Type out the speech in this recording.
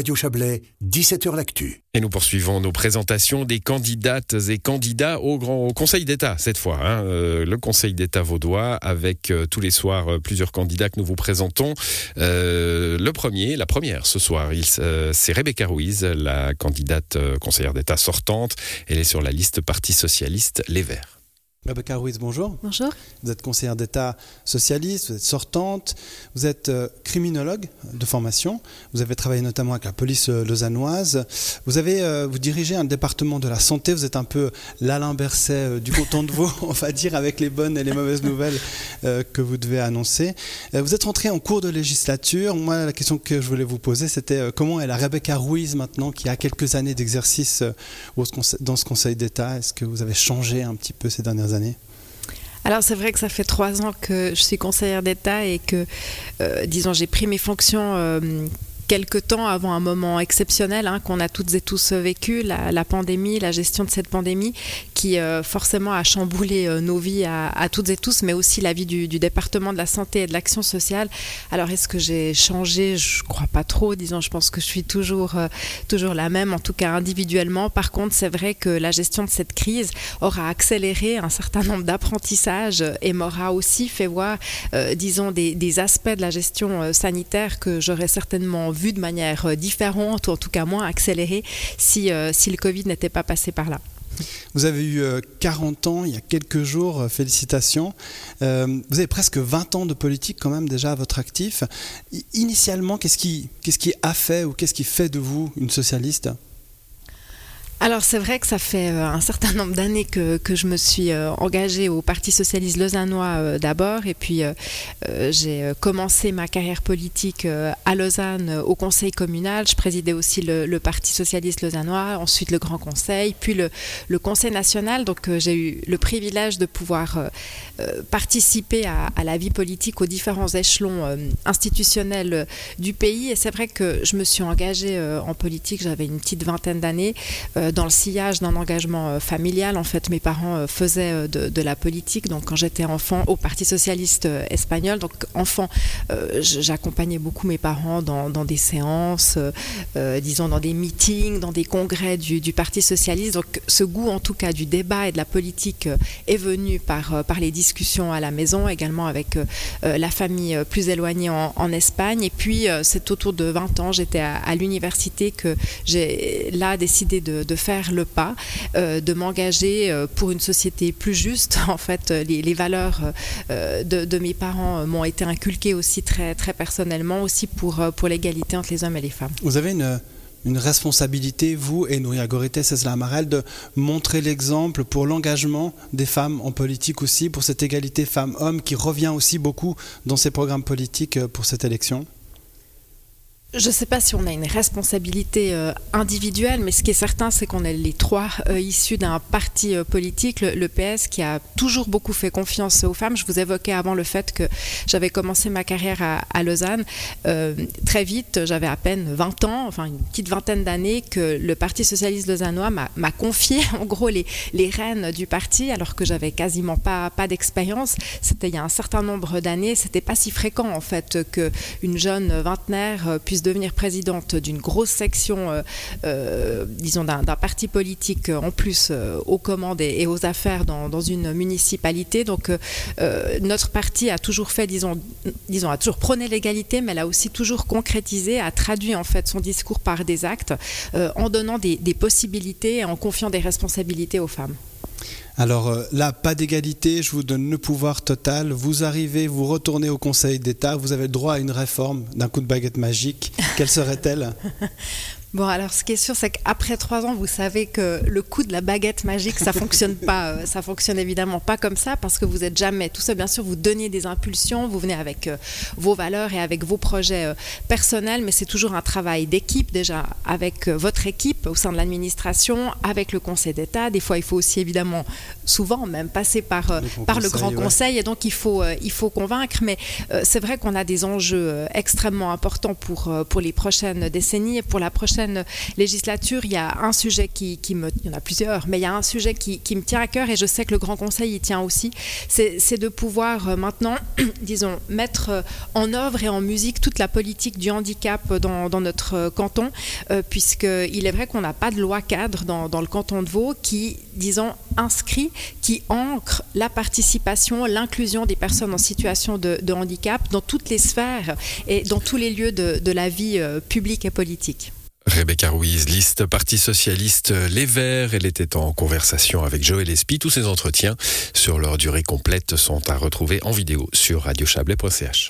Radio Chablais, 17h L'Actu. Et nous poursuivons nos présentations des candidates et candidats au, grand, Conseil d'État, cette fois. Hein. Euh, le Conseil d'État vaudois, avec euh, tous les soirs euh, plusieurs candidats que nous vous présentons. le premier, la première ce soir, c'est Rebecca Ruiz, la candidate conseillère d'État sortante. Elle est sur la liste Parti Socialiste Les Verts. Rebecca Ruiz, bonjour. Bonjour. Vous êtes conseillère d'État socialiste, vous êtes sortante, vous êtes euh, criminologue de formation, vous avez travaillé notamment avec la police euh, lausannoise, vous avez euh, vous dirigez un département de la santé, vous êtes un peu l'Alain Berset du canton de Vaud, on va dire, avec les bonnes et les mauvaises nouvelles que vous devez annoncer. vous êtes rentré en cours de législature. Moi, la question que je voulais vous poser, c'était comment est la Rebecca Ruiz maintenant, qui a quelques années d'exercice dans ce Conseil d'État? Est-ce que vous avez changé un petit peu ces dernières années alors c'est vrai que ça fait trois ans que je suis conseillère d'État et que, euh, disons, j'ai pris mes fonctions euh, quelques temps avant un moment exceptionnel hein, qu'on a toutes et tous vécu, la, pandémie, la gestion de cette pandémie, qui euh, forcément a chamboulé euh, nos vies à, toutes et tous, mais aussi la vie du, département de la santé et de l'action sociale. Alors est-ce que j'ai changé? Je crois pas trop, disons. Je pense que je suis toujours, euh, toujours la même, en tout cas individuellement. Par contre, c'est vrai que la gestion de cette crise aura accéléré un certain nombre d'apprentissages et m'aura aussi fait voir, disons, des, des, aspects de la gestion sanitaire que j'aurais certainement de manière euh, différente, ou en tout cas moins accélérée, si, euh, si le Covid n'était pas passé par là. Vous avez eu 40 euh, ans il y a quelques jours, félicitations. vous avez presque 20 ans de politique quand même déjà à votre actif. Initialement, qu'est-ce qui, qu'est-ce qui a fait ou qu'est-ce qui fait de vous une socialiste? Alors c'est vrai que ça fait euh, un certain nombre d'années que, je me suis euh, engagée au Parti socialiste lausannois euh, d'abord et puis j'ai commencé ma carrière politique à Lausanne au conseil communal. Je présidais aussi le, Parti socialiste lausannois, ensuite le Grand Conseil, puis le, Conseil national. Donc j'ai eu le privilège de pouvoir participer à, la vie politique aux différents échelons institutionnels du pays et c'est vrai que je me suis engagée en politique, j'avais une petite vingtaine d'années dans le sillage d'un engagement euh, familial. En fait, mes parents euh, faisaient euh, de, la politique. Donc, quand j'étais enfant au Parti socialiste espagnol, donc enfant, j'accompagnais beaucoup mes parents dans, des séances, disons dans des meetings, dans des congrès du, Parti socialiste. Donc, ce goût, en tout cas, du débat et de la politique est venu par, par les discussions à la maison, également avec la famille plus éloignée en, Espagne. Et puis, c'est autour de 20 ans, j'étais à, l'université que j'ai là décidé de faire le pas, euh, de m'engager euh, pour une société plus juste. En fait, les, valeurs euh, de, mes parents m'ont été inculquées aussi très, très personnellement, aussi pour, pour l'égalité entre les hommes et les femmes. Vous avez une une responsabilité, vous et Nouria Gorité, César Amarel, de montrer l'exemple pour l'engagement des femmes en politique aussi, pour cette égalité femmes-hommes qui revient aussi beaucoup dans ces programmes politiques pour cette élection je ne sais pas si on a une responsabilité euh, individuelle, mais ce qui est certain, c'est qu'on est les trois euh, issus d'un parti euh, politique, le, PS, qui a toujours beaucoup fait confiance aux femmes. Je vous évoquais avant le fait que j'avais commencé ma carrière à, Lausanne. très vite, j'avais à peine 20 ans, enfin une petite vingtaine d'années, que le Parti socialiste lausannois m'a confié en gros les, les rênes du parti, alors que j'avais quasiment pas, d'expérience. C'était il y a un certain nombre d'années. C'était pas si fréquent en fait qu'une jeune vingtenaire puisse devenir présidente d'une grosse section, euh, euh, disons, d'un parti politique euh, en plus aux commandes et, aux affaires dans, une municipalité. Donc, notre parti a toujours fait, disons, a toujours prôné l'égalité, mais elle a aussi toujours concrétisé, a traduit en fait son discours par des actes, en donnant des possibilités et en confiant des responsabilités aux femmes. Alors euh, là, pas d'égalité, je vous donne le pouvoir total. Vous arrivez, vous retournez au Conseil d'État, vous avez le droit à une réforme d'un coup de baguette magique. Quelle serait-elle? Bon, alors ce qui est sûr, c'est qu'après trois ans, vous savez que le coup de la baguette magique, ça fonctionne pas. Euh, ça fonctionne évidemment pas comme ça parce que vous êtes jamais tout ça. Bien sûr, vous donnez des impulsions, vous venez avec euh, vos valeurs et avec vos projets euh, personnels, mais c'est toujours un travail d'équipe déjà avec votre équipe au sein de l'administration, avec le Conseil d'État. Des fois, il faut aussi évidemment, souvent même passer par le par le Grand Conseil, et donc il faut il faut convaincre. Mais c'est vrai qu'on a des enjeux extrêmement importants pour pour les prochaines décennies et pour la prochaine prochaine législature, il y a un sujet qui, me, il y en a plusieurs, mais il y a un sujet qui, me tient à cœur et je sais que le Grand Conseil y tient aussi, c'est de pouvoir maintenant, disons, mettre en œuvre et en musique toute la politique du handicap dans, notre canton, euh, puisqu'il est vrai qu'on n'a pas de loi cadre dans, le canton de Vaud qui, disons, inscrit, qui ancre la participation, l'inclusion des personnes en situation de, handicap dans toutes les sphères et dans tous les lieux de, la vie euh, publique et politique. Rebecca Ruiz, liste Parti Socialiste Les Verts. Elle était en conversation avec Joël Espy. Tous ces entretiens, sur leur durée complète, sont à retrouver en vidéo sur radiochablais.ch.